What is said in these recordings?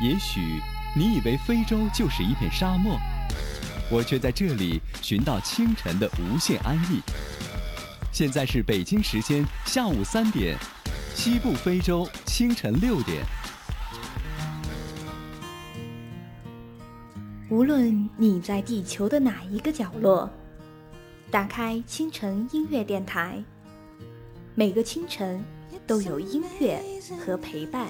也许你以为非洲就是一片沙漠，我却在这里寻到清晨的无限安逸。现在是北京时间下午三点，西部非洲清晨六点。无论你在地球的哪一个角落，打开清晨音乐电台，每个清晨都有音乐和陪伴。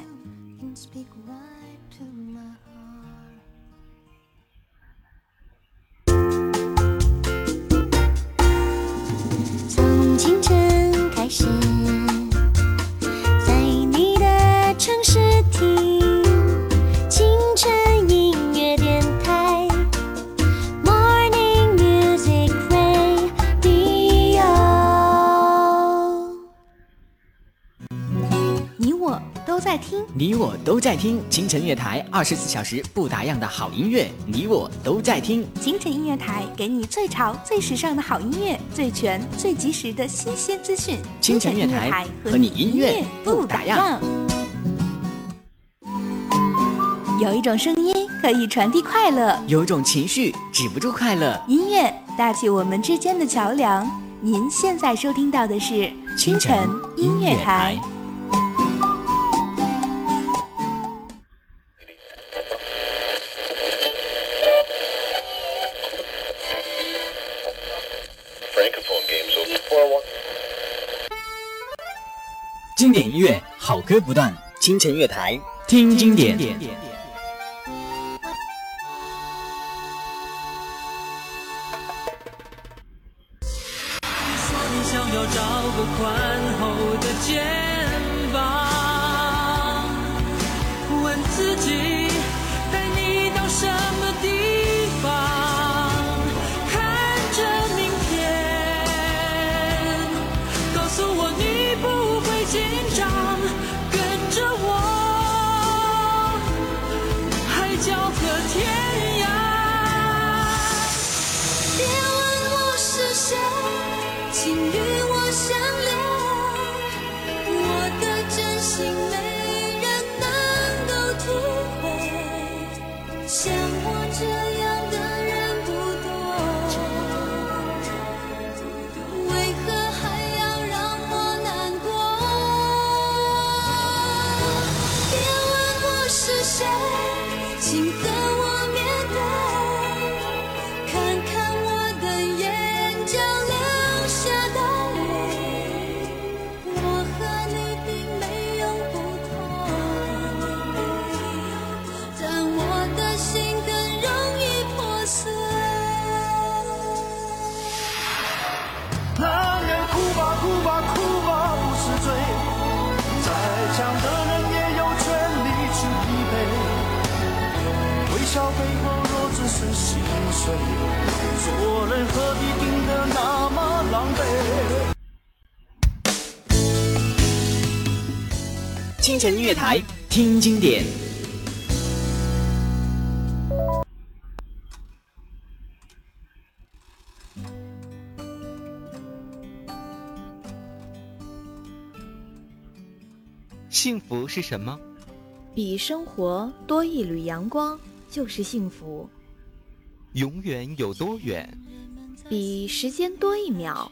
都在听清晨乐台，二十四小时不打烊的好音乐，你我都在听。清晨音乐台给你最潮、最时尚的好音乐，最全、最及时的新鲜资讯。清晨乐台和你音乐不打烊。有一种声音可以传递快乐，有一种情绪止不住快乐。音乐搭起我们之间的桥梁。您现在收听到的是清晨音乐台。典音乐，好歌不断。清晨乐台，听经典。说你想要找个宽厚的肩清晨音乐台，听经典。幸福是什么？比生活多一缕阳光就是幸福，永远有多远？比时间多一秒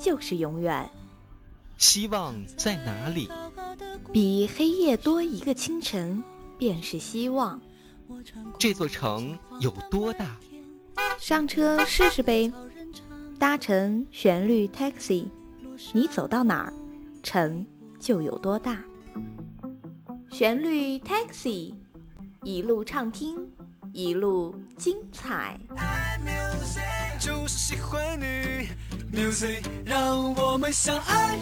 就是永远，希望在哪里？比黑夜多一个清晨便是希望。这座城有多大？上车试试呗，搭乘旋律 taxi，你走到哪儿，城就有多大。旋律 taxi，一路畅听，一路精彩。就是喜欢你，music 让我们相爱。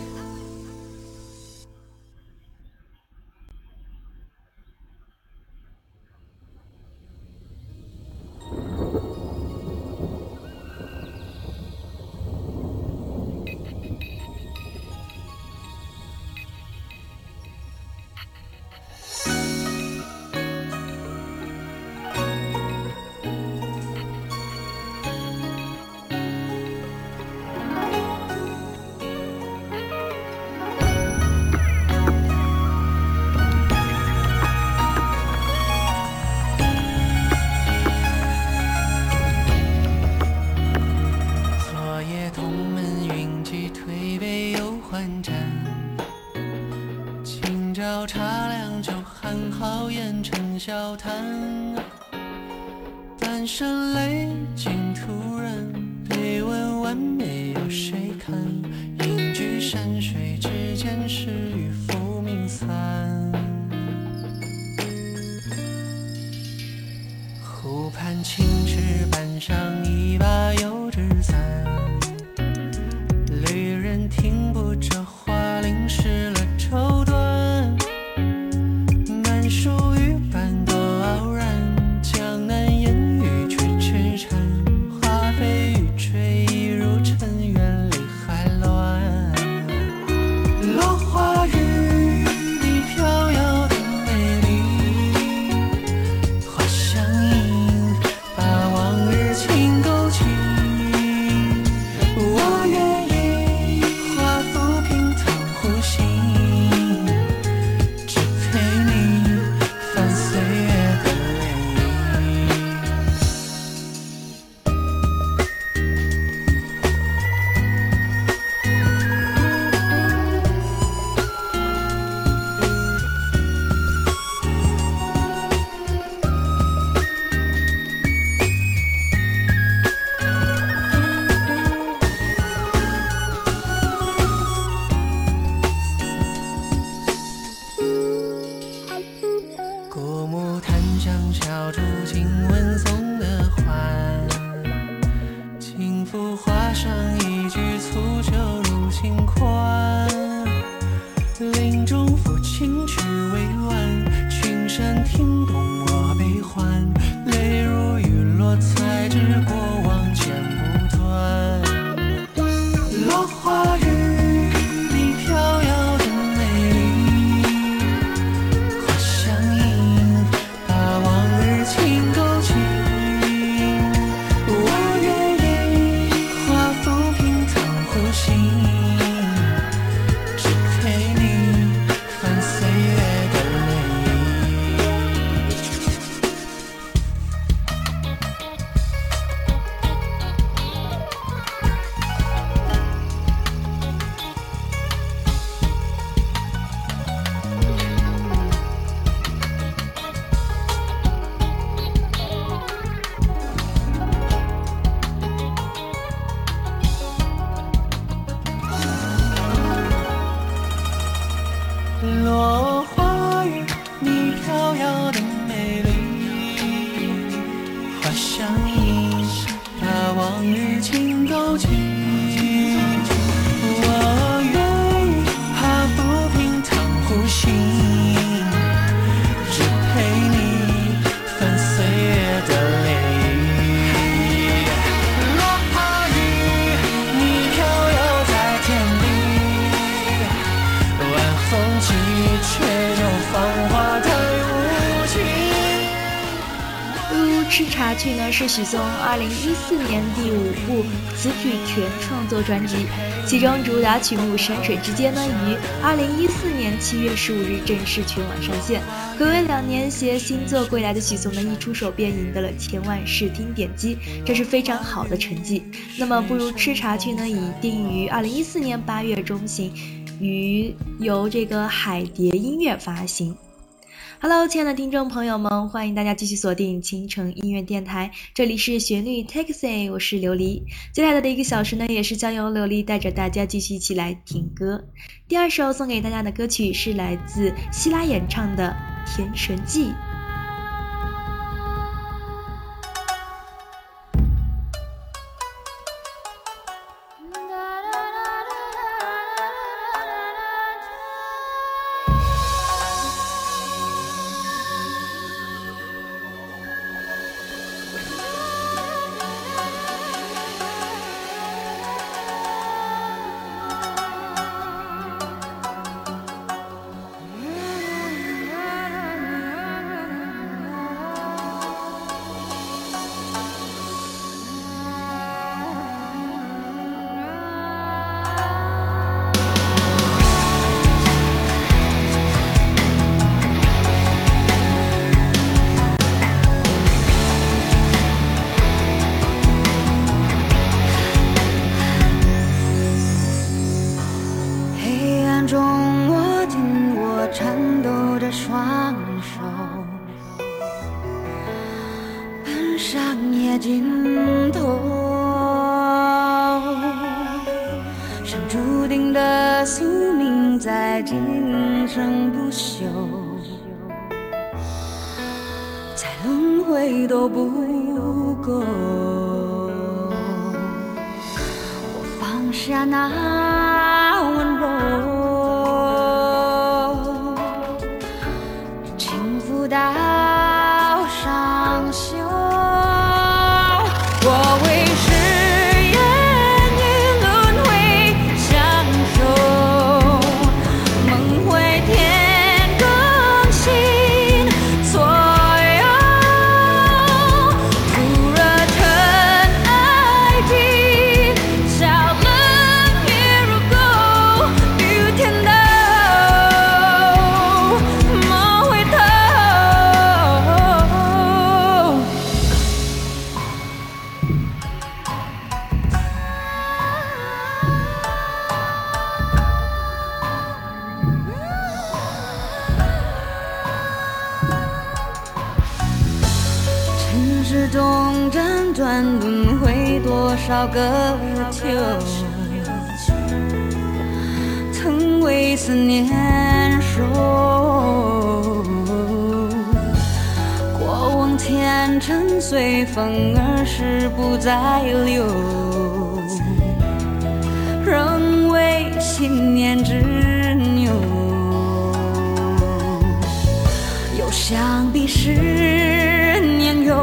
笑谈。许嵩2014年第五部词曲全创作专辑，其中主打曲目《山水之间》呢于2014年7月15日正式全网上线。暌违两年携新作归来的许嵩呢，一出手便赢得了千万视听点击，这是非常好的成绩。那么不如吃茶去呢，已定于2014年8月中旬于由这个海蝶音乐发行。Hello，亲爱的听众朋友们，欢迎大家继续锁定倾城音乐电台，这里是旋律 Taxi，我是琉璃。接下来的一个小时呢，也是将由琉璃带着大家继续一起来听歌。第二首送给大家的歌曲是来自希拉演唱的《甜神记》。转轮回多少个秋，曾为思念守。过往前尘随风而逝不再留，仍为信念执拗。又想彼时年幼，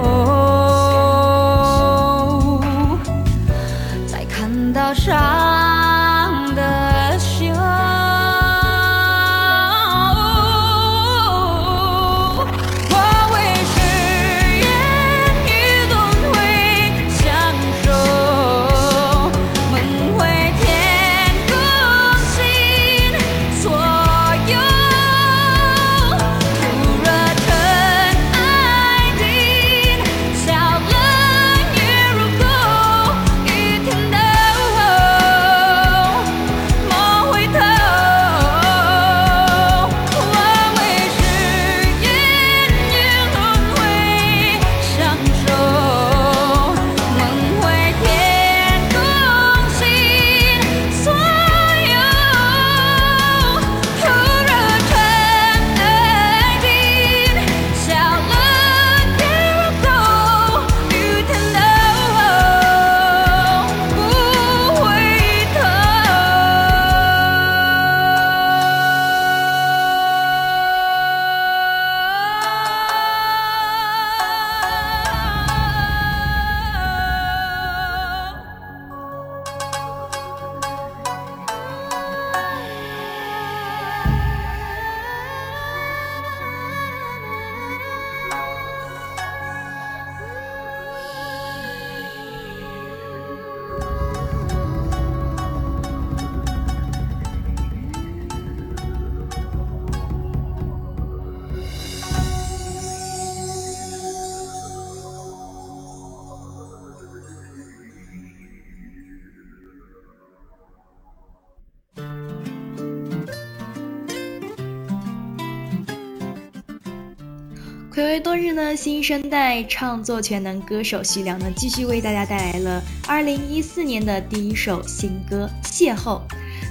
九月多日呢，新生代唱作全能歌手徐良呢，继续为大家带来了二零一四年的第一首新歌《邂逅》。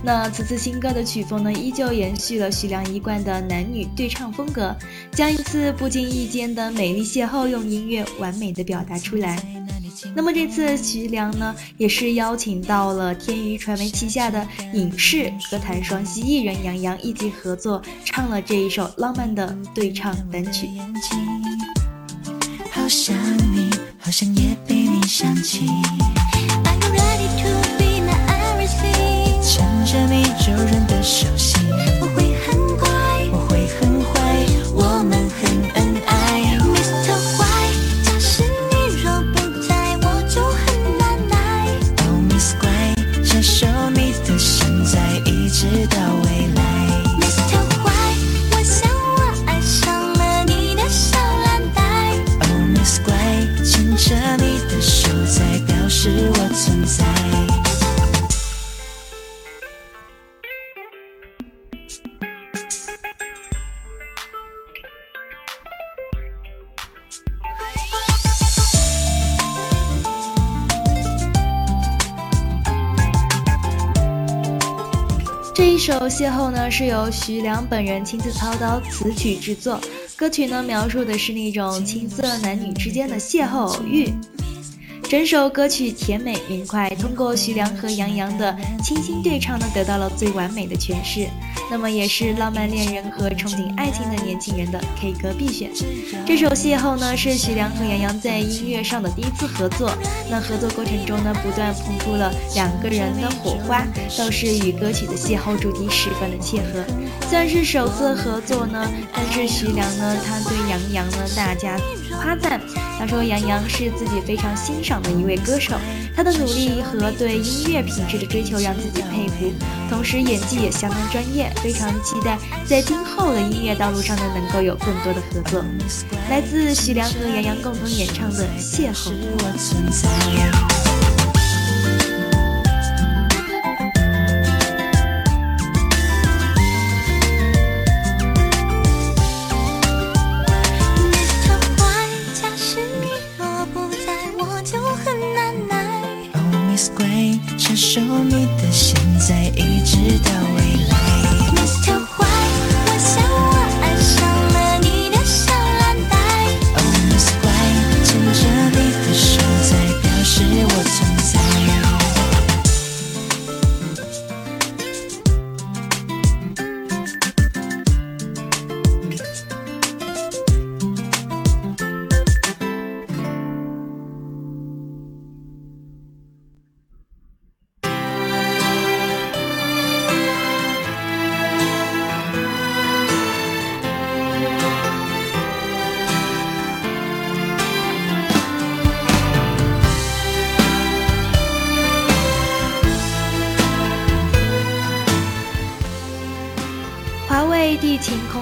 那此次新歌的曲风呢，依旧延续了徐良一贯的男女对唱风格，将一次不经意间的美丽邂逅用音乐完美的表达出来。那么这次徐良呢，也是邀请到了天娱传媒旗下的影视歌坛双栖艺人杨洋一起合作，唱了这一首浪漫的对唱单曲。好想你，好像也被你想起。Are you ready to be my everything？牵着你柔软的手心，这首《邂逅》呢，是由徐良本人亲自操刀词曲制作。歌曲呢，描述的是那种青涩男女之间的邂逅偶遇。整首歌曲甜美明快，通过徐良和杨洋的清新对唱呢，得到了最完美的诠释。那么也是浪漫恋人和憧憬爱情的年轻人的 K 歌必选。这首《邂逅》呢，是徐良和杨洋在音乐上的第一次合作。那合作过程中呢，不断碰出了两个人的火花，倒是与歌曲的邂逅主题十分的契合。虽然是首次合作呢，但是徐良呢，他对杨洋呢大家夸赞。他说杨洋是自己非常欣赏。的一位歌手，他的努力和对音乐品质的追求让自己佩服，同时演技也相当专业，非常期待在今后的音乐道路上呢能够有更多的合作。来自徐良和杨洋共同演唱的《邂逅》。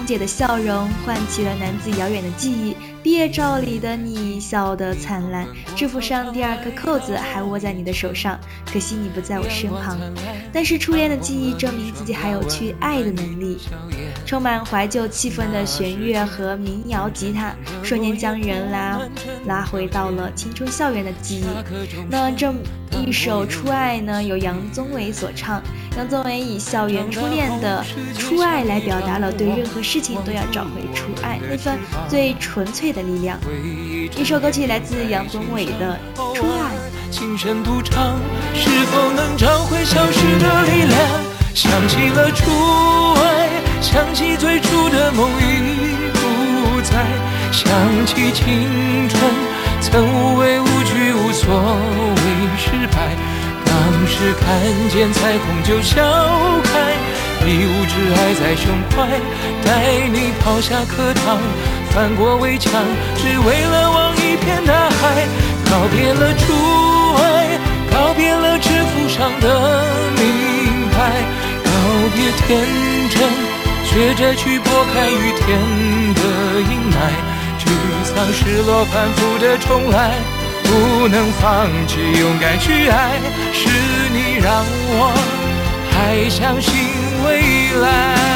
姐的笑容唤起了男子遥远的记忆。毕业照里的你笑得灿烂，制服上第二颗扣子还握在你的手上，可惜你不在我身旁。但是初恋的记忆证明自己还有去爱的能力。充满怀旧气氛的弦乐和民谣吉他，瞬间将人拉拉回到了青春校园的记忆。那这一首《初爱》呢，由杨宗纬所唱。杨宗纬以校园初恋的初爱来表达了对任何事情都要找回初爱那份最纯粹的力量。一首歌曲来自杨宗纬的《初爱》。琴声独唱，是否能找回消失的力量？想起了初爱，想起最初的梦已不在，想起青春曾无畏无惧无所谓失败。当时看见彩虹就笑开，一无挚爱在胸怀，带你跑下课堂，翻过围墙，只为了望一片大海。告别了初爱，告别了制服上的名牌，告别天真，试着去拨开雨天的阴霾，沮丧、失落、反复的重来。不能放弃，勇敢去爱，是你让我还相信未来。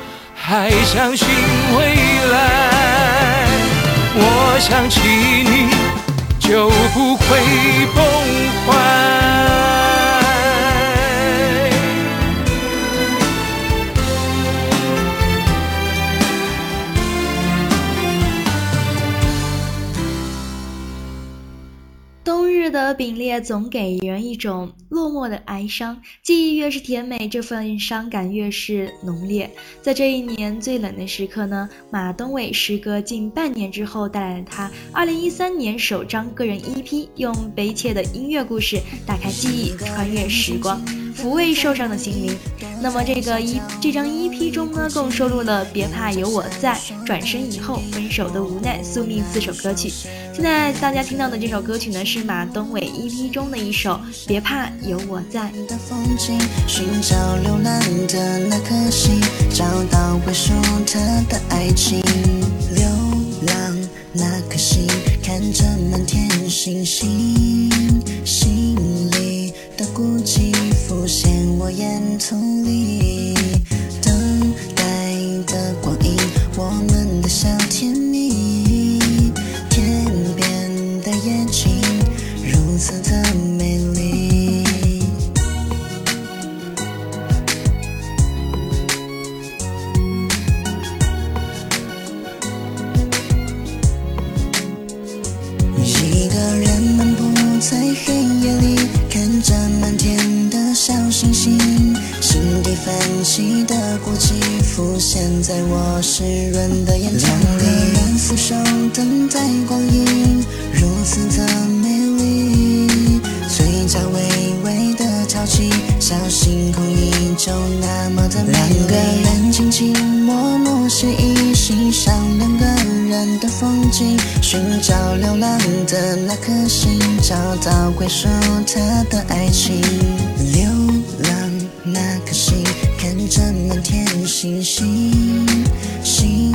还相信未来。我想起你，就不会崩坏。冬日的凛冽总给人一种落寞的哀伤，记忆越是甜美，这份伤感越是浓烈。在这一年最冷的时刻呢，马东伟时隔近半年之后，带来了他2013年首张个人 EP，用悲切的音乐故事打开记忆，穿越时光。抚慰受伤的心灵。那么这个一这张 EP 中呢，共收录了《别怕有我在》《转身以后》《分手的无奈》《宿命》四首歌曲。现在大家听到的这首歌曲呢，是马东伟 EP 中的一首《别怕有我在》。的风景，寻找流浪的那颗心，找到归属它的爱情。流浪那颗心，看着满天星星，心里的孤寂现我眼头里。等待的光阴，我们的小甜蜜，天边的夜景如此的美丽。一个人漫步在黑夜里，星星，心底泛起的孤寂浮现在我湿润的眼瞳里。两个人俯首等待光阴，如此的美丽，嘴角微微的挑起，小星空依旧那么的美丽。两个人轻轻默默写意，欣赏两个人的风景，寻找流浪的那颗心，找到归属它的爱情。看着满天星星，心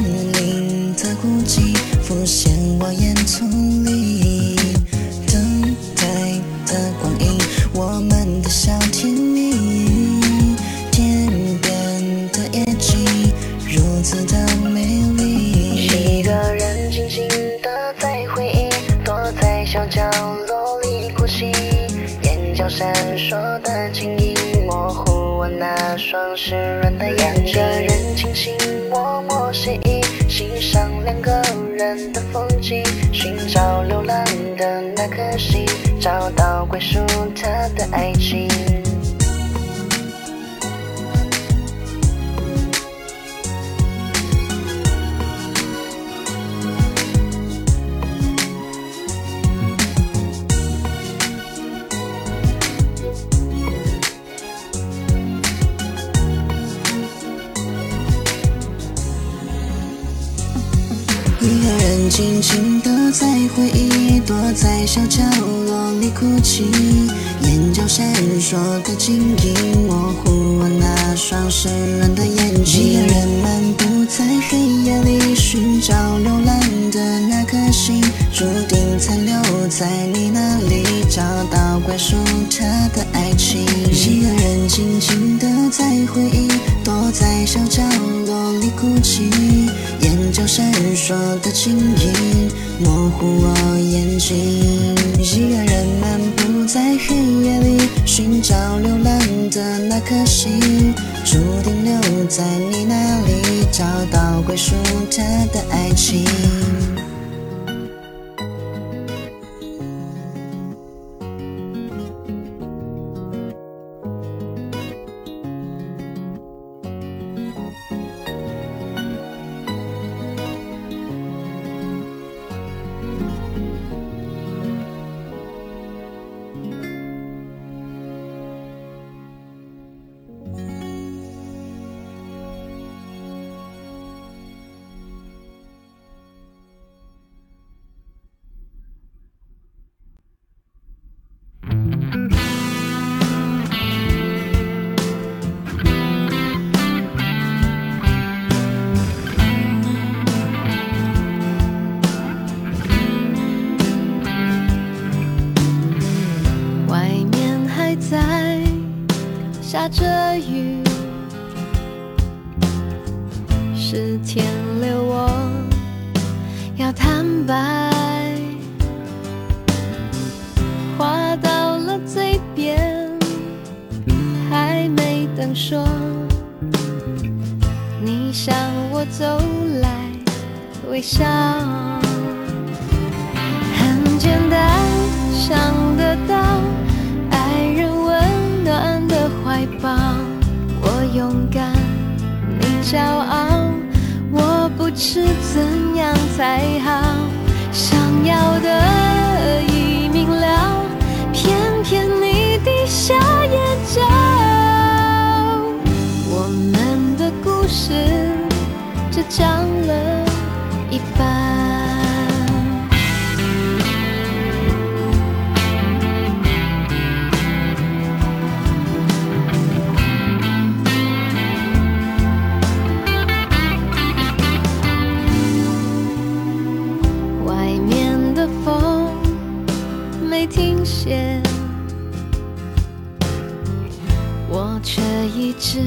一直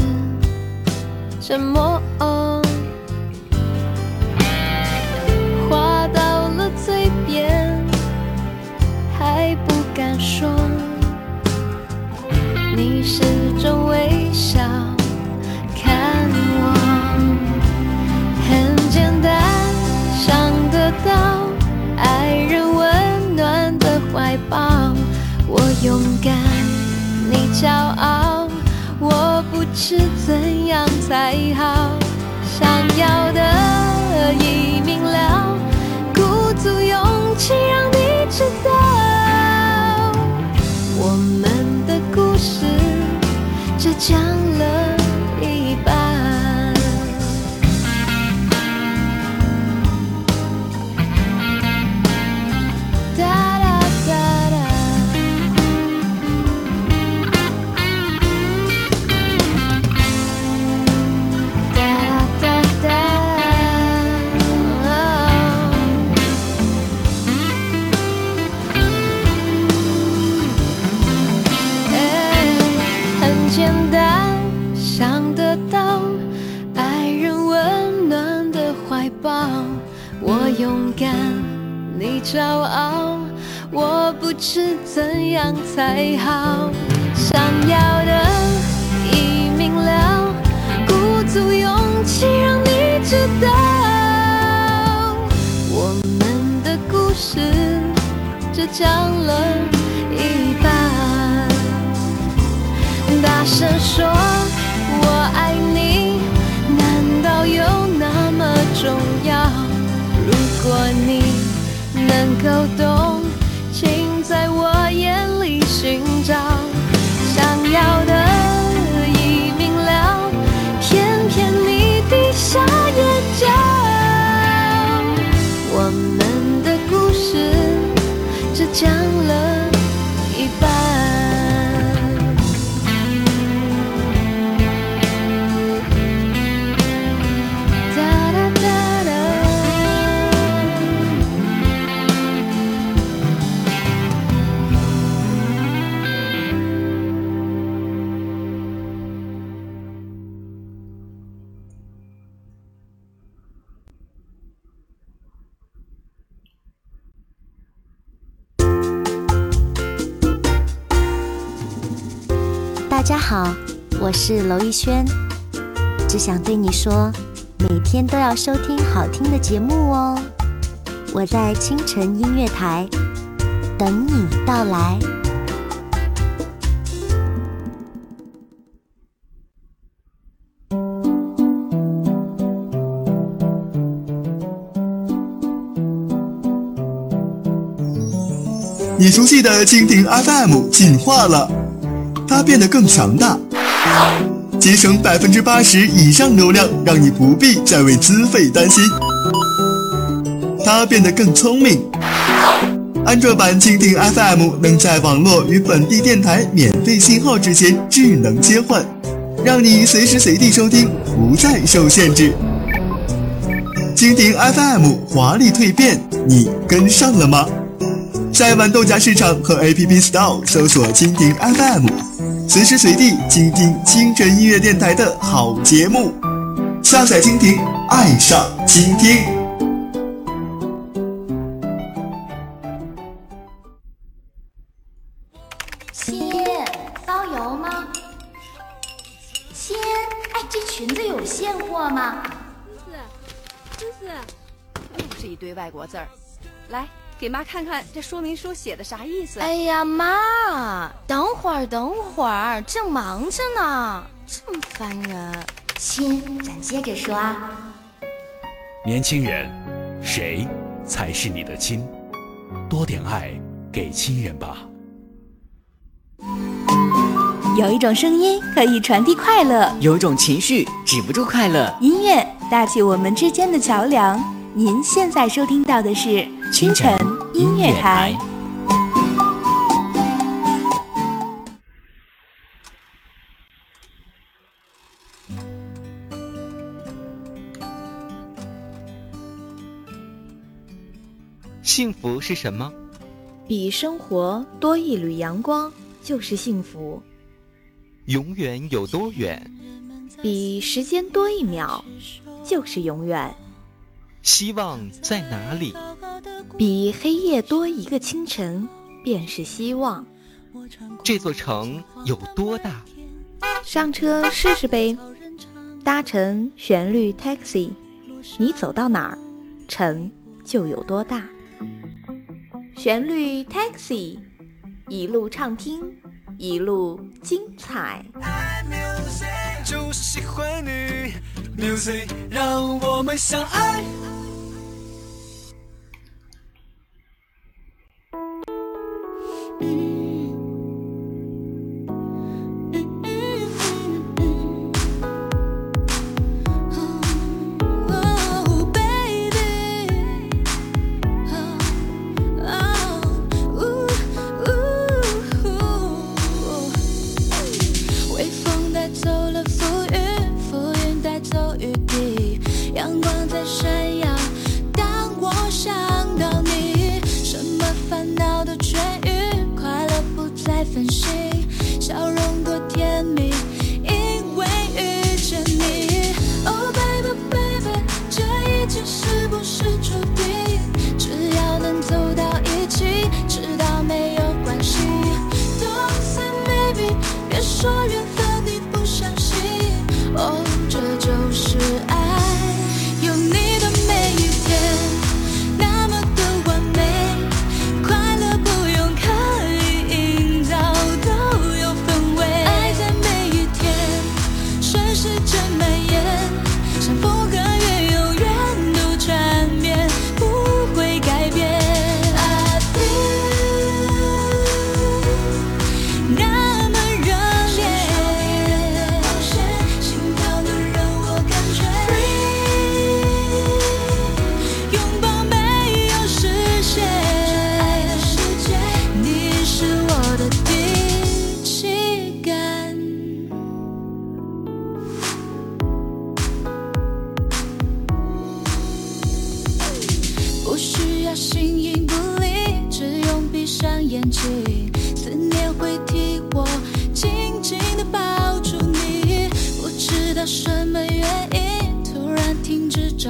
沉默。怎骄傲，我不知怎样才好。想要的已明了，鼓足勇气让你知道，我们的故事只讲了一半。大声说能够懂，是娄艺轩，只想对你说，每天都要收听好听的节目哦。我在清晨音乐台等你到来。你熟悉的蜻蜓 FM 进化了，它变得更强大，节省百分之八十以上流量，让你不必再为资费担心。它变得更聪明，安卓版蜻蜓 FM 能在网络与本地电台免费信号之间智能切换，让你随时随地收听，不再受限制。蜻蜓 FM 华丽蜕变，你跟上了吗？在豌豆荚市场和 App Store 搜索蜻蜓 FM，随时随地倾听清晨音乐电台的好节目。下载蜻蜓，爱上倾听。给妈看看这说明书写的啥意思。哎呀，妈，等会儿，等会儿，正忙着呢，这么烦人。亲，咱接着说啊。年轻人，谁才是你的亲？多点爱给亲人吧。有一种声音可以传递快乐，有一种情绪止不住快乐。音乐搭起我们之间的桥梁。您现在收听到的是清晨音乐台。幸福是什么？比生活多一缕阳光就是幸福。永远有多远？比时间多一秒就是永远。希望在哪里？比黑夜多一个清晨便是希望。这座城有多大？上车试试呗。搭乘旋律 taxi，你走到哪儿，城就有多大。旋律 taxi，一路畅听，一路精彩。就是喜欢你，music 让我们相爱。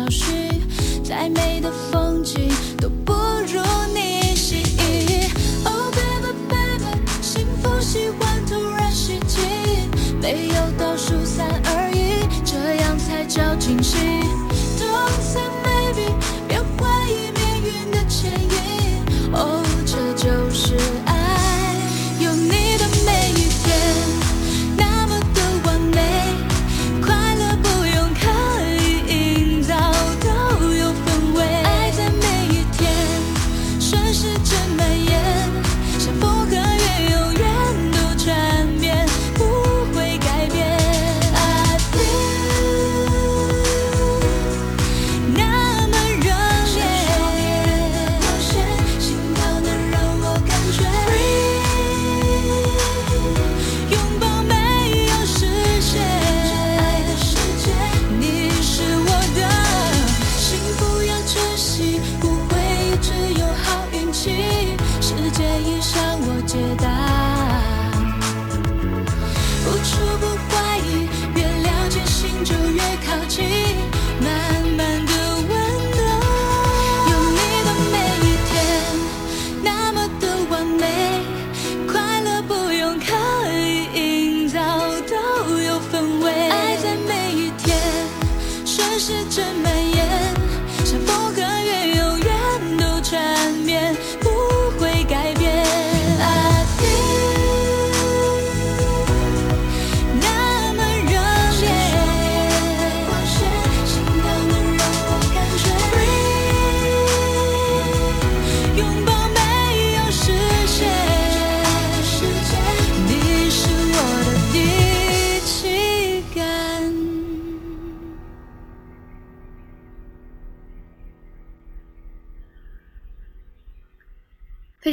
停止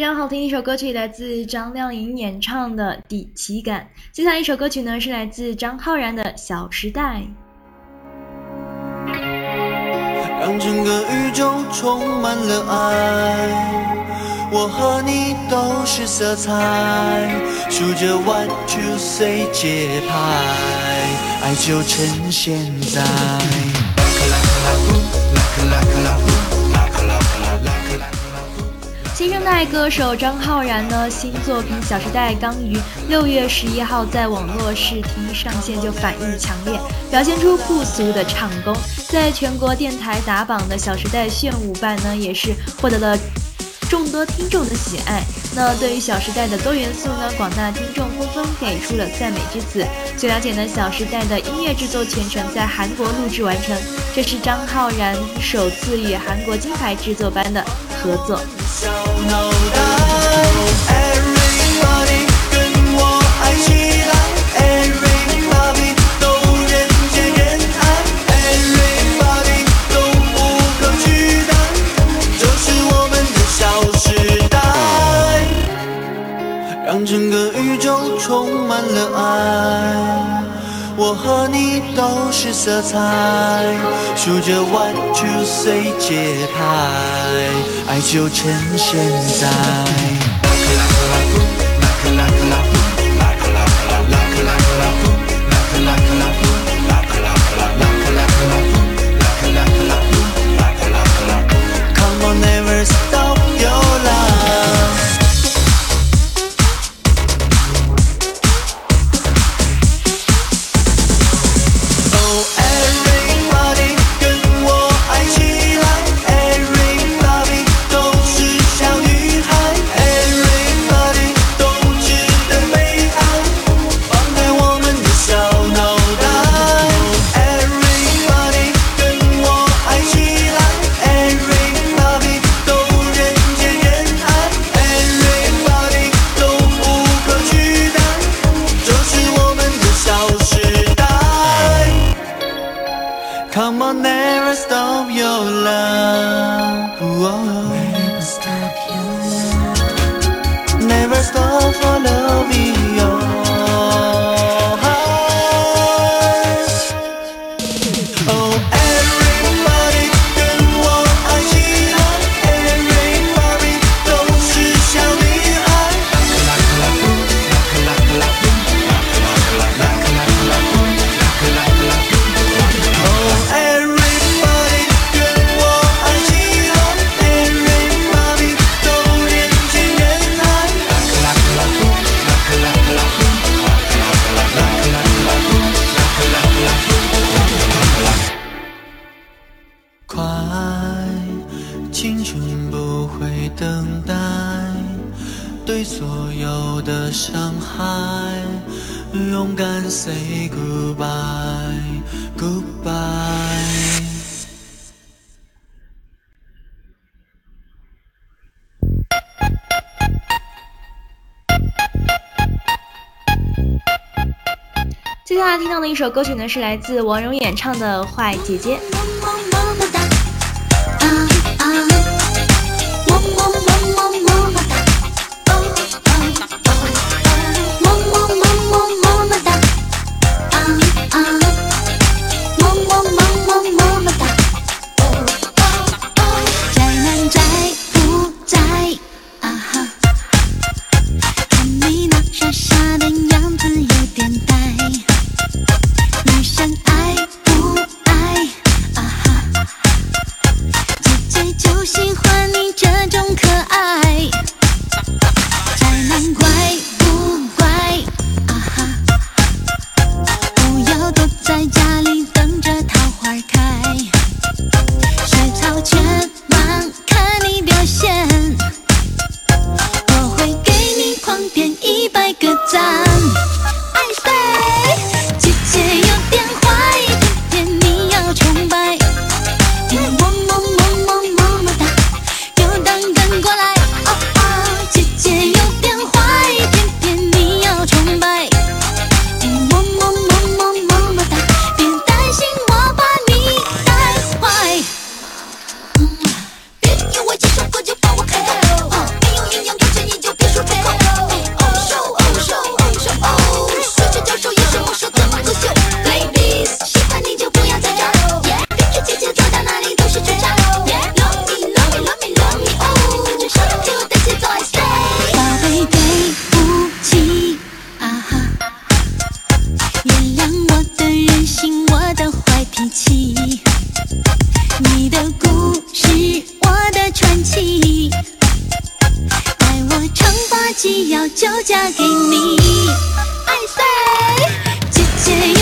常好听一首歌曲，来自张靓颖演唱的《第七感》。接下来一首歌曲呢，是来自张浩然的《小时代》。让整个宇宙充满了爱。我和你都是色彩，数着 one two three 节拍，爱就趁现在。新生代歌手张浩然呢，新作品《小时代》刚于六月十一号在网络试听上线，就反应强烈，表现出不俗的唱功。在全国电台打榜的《小时代》炫舞版呢，也是获得了众多听众的喜爱。那对于《小时代》的多元素呢，广大听众纷纷给出了赞美之词。据了解呢，《小时代》的音乐制作全程在韩国录制完成，这是张浩然首次与韩国金牌制作班的合作。满了爱。我和你都是色彩，数着 one two three 节拍，爱就趁现在。接下来听到的一首歌曲呢，是来自王蓉演唱的《坏姐姐》。只要就嫁给你。i say 姐姐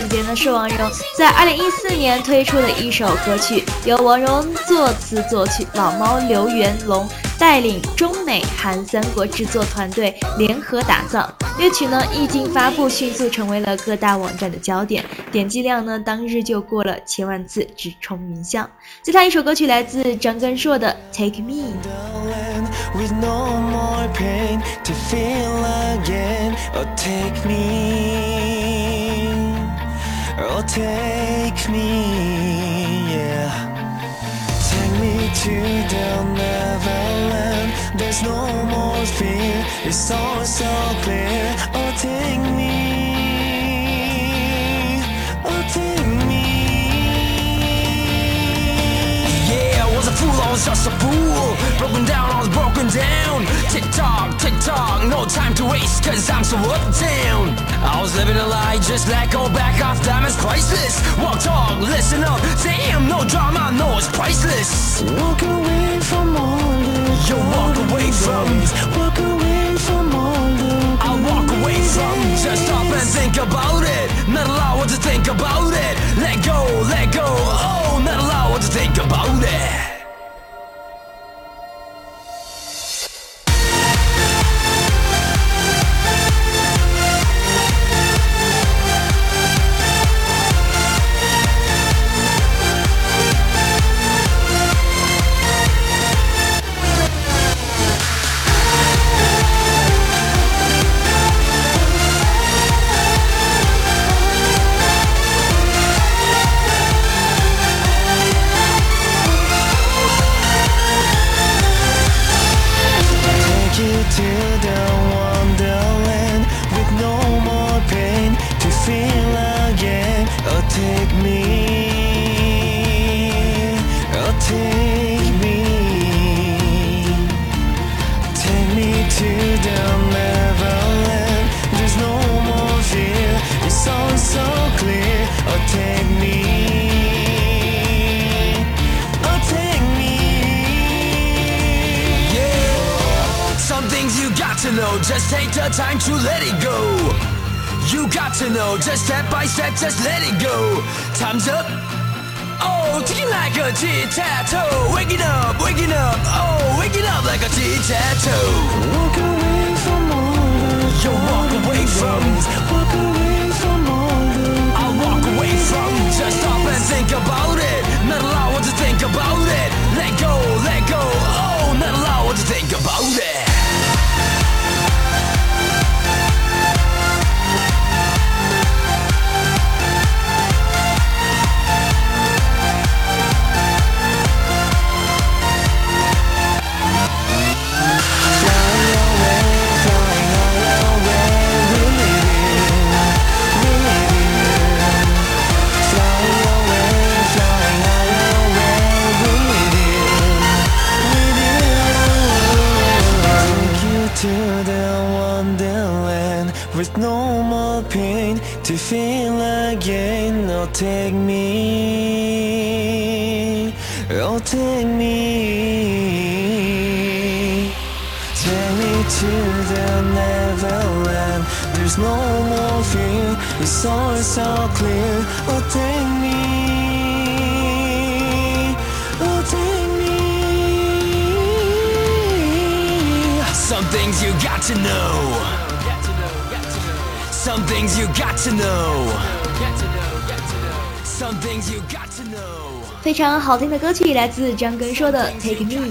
呢。这首《坏姐姐》呢是王蓉在二零一四年推出的一首歌曲，由王蓉作词作曲，老猫刘元龙带领中美韩三国制作团队联合打造。乐曲呢一经发布，迅速成为了各大网站的焦点，点击量呢当日就过了千万次，直冲云霄。最后一首歌曲来自张根硕的《Take Me，Take me, take me, yeah. Take me to the Neverland. There's no more fear, it's all so clear. Oh, take me, fool, I was just a fool. Broken down, I was broken down. Tick tock, tick tock, no time to waste, cause I'm so uptown. I was living a lie, just let go back off diamonds priceless. Walk, talk, listen up. Damn, no drama, no, it's priceless. Walk away from all of You walk away from Walk away from all of I'll walk away from Just stop and think about it. Not allow what to think about it. Let go, let go. Oh, not allow what to think about it. Know, just take the time to let it go. You got to know, just step by step, just let it go. Time's up. Oh, ticking like a tic-tac-toe. Waking up, waking up, oh, waking up like a tic-tac-toe. Walk away from all of You walk away from Walk away from all of I'll walk away from Just stop and think about it Not allow what to think about it Let go, let go, oh, not allow what to think about it no more pain to feel again. Oh, take me, oh, take me, take me to the Neverland. There's no more fear, it's all so clear. Oh, take me, oh, take me. Some things you got to know. Something you got to know 非常好听的歌曲来自张根硕的《Take Me》。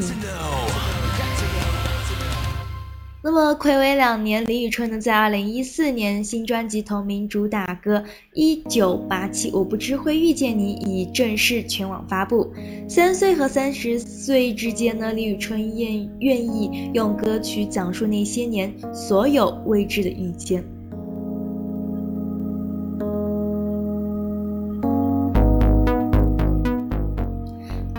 那么，暌违两年，李宇春呢，在二零一四年新专辑同名主打歌《一九八七我不知会遇见你》已正式全网发布。三岁和三十岁之间呢，李宇春愿愿意用歌曲讲述那些年所有未知的遇见。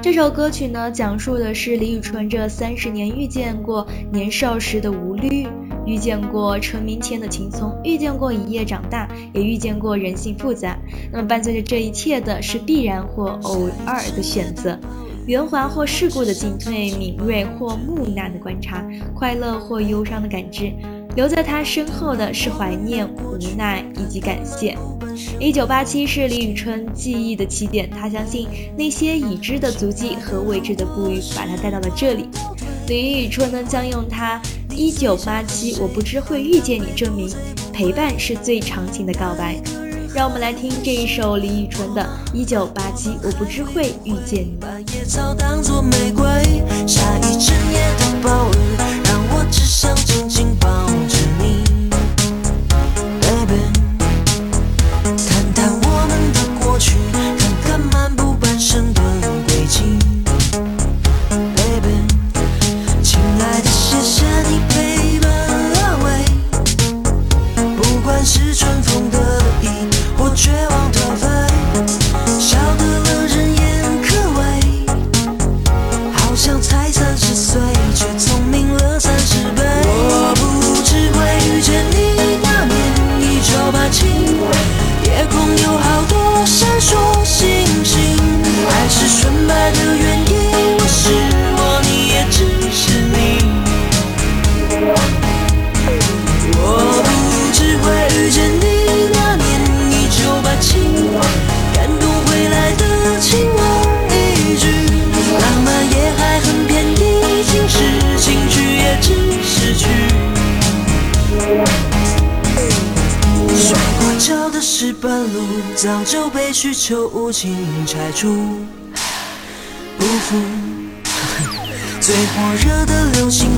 这首歌曲呢，讲述的是李宇春这三十年遇见过年少时的无虑，遇见过成名前的轻松，遇见过一夜长大，也遇见过人性复杂。那么伴随着这一切的是必然或偶尔的选择，圆滑或世故的进退，敏锐或木讷的观察，快乐或忧伤的感知。留在他身后的是怀念、无奈以及感谢。一九八七是李宇春记忆的起点，他相信那些已知的足迹和未知的步履把他带到了这里。李宇春呢，将用他一九八七我不知会遇见你证明，陪伴是最长情的告白。让我们来听这一首李宇春的《一九八七我不知会遇见你》。把野草当作玫瑰，下一整夜的暴雨，让我只想紧紧抱着就无情拆除，不负。最火热的流星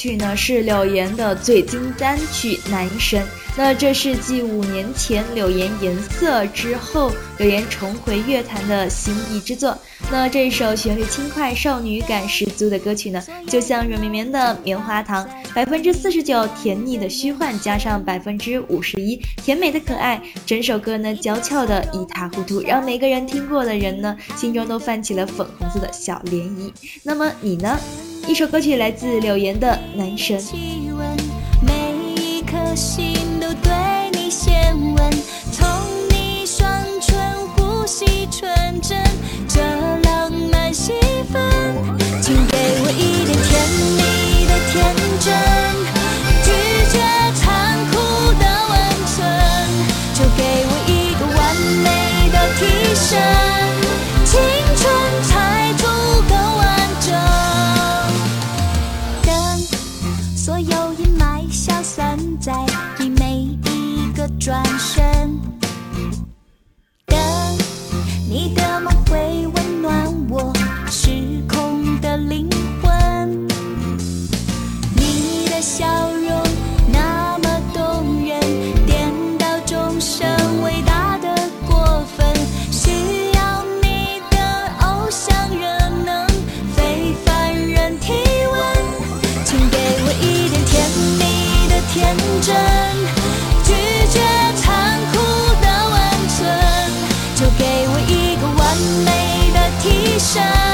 曲呢，是柳岩的最新单曲《男神》。那这是继五年前柳岩《颜色》之后，柳岩重回乐坛的心意之作。那这首旋律轻快、少女感十足的歌曲呢，就像软绵绵的棉花糖，百分之四十九甜腻的虚幻，加上百分之五十一甜美的可爱，整首歌呢娇俏的一塌糊涂，让每个人听过的人呢心中都泛起了粉红色的小涟漪。那么你呢？一首歌曲来自柳岩的《男神》。每 ocean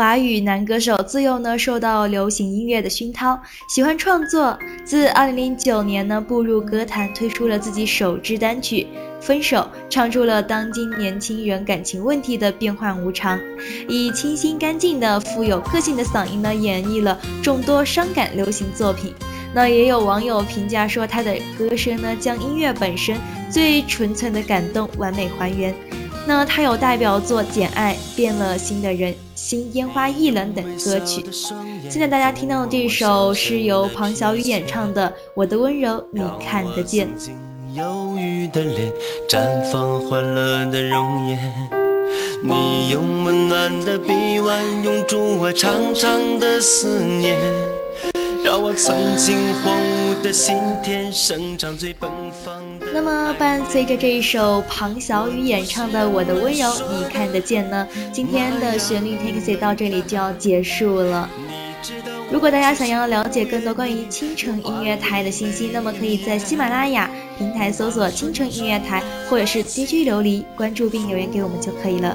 华语男歌手，自幼呢受到流行音乐的熏陶，喜欢创作。自2009年呢步入歌坛，推出了自己首支单曲《分手》，唱出了当今年轻人感情问题的变幻无常，以清新干净的、富有个性的嗓音呢演绎了众多伤感流行作品。那也有网友评价说，他的歌声呢将音乐本身最纯粹的感动完美还原。那他有代表作《简爱》《变了心的人》《新烟花易冷》等歌曲。现在大家听到的这首是由庞小雨演唱的《我的温柔你看得见》。忧郁的脸，绽放欢乐的容颜。你用温暖的臂弯拥住我长长的思念，我曾经荒芜的心田生长最奔放的。那么，伴随着这一首庞小雨演唱的《我的温柔你看得见》呢，今天的旋律 Taxi 到这里就要结束了。如果大家想要了解更多关于青城音乐台的信息，那么可以在喜马拉雅平台搜索“青城音乐台”或者是 DJ 琉璃，关注并留言给我们就可以了。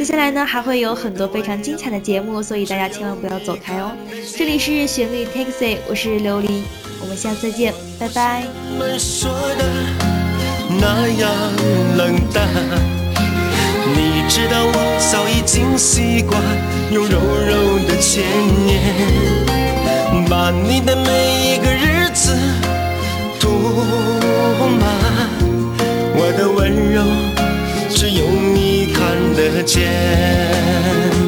接下来呢，还会有很多非常精彩的节目，所以大家千万不要走开哦。这里是旋律 Taxi，我是琉璃，我们下次再见，拜拜。们说的那样冷淡，你知道我早已经习惯用柔柔的牵念，把你的每一个日子涂满。我的温柔，只有你看得见。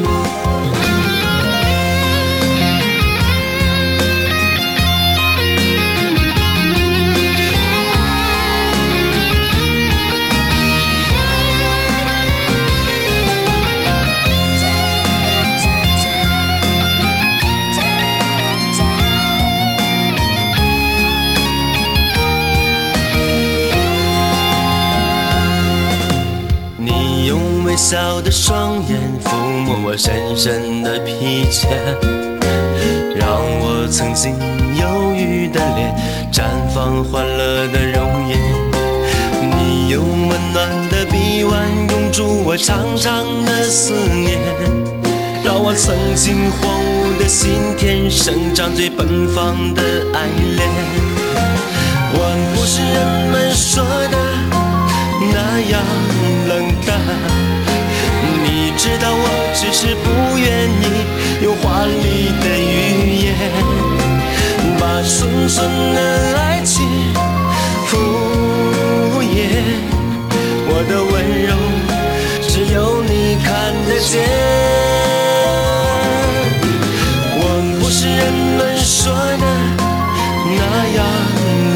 笑的双眼抚摸我深深的疲倦，让我曾经忧郁的脸绽放欢乐的容颜。你用温暖的臂弯拥住我长长的思念，让我曾经荒芜的心田生长最奔放的爱恋。我不是人们说的那样是不愿意用华丽的语言把纯纯的爱情敷衍。我的温柔只有你看得见。我不是人们说的那样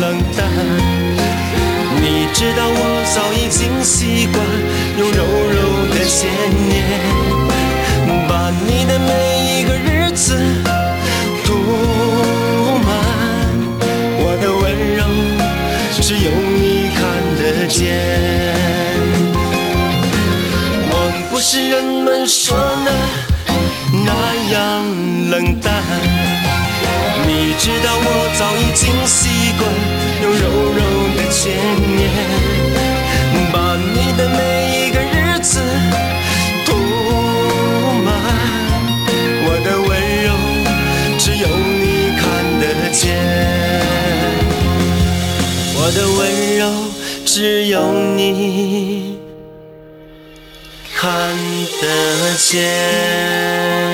冷淡。你知道我早已经习惯说的那样冷淡。你知道我早已经习惯用柔柔的牵念，把你的每一个日子涂满。我的温柔只有你看得见，我的温柔只有你见。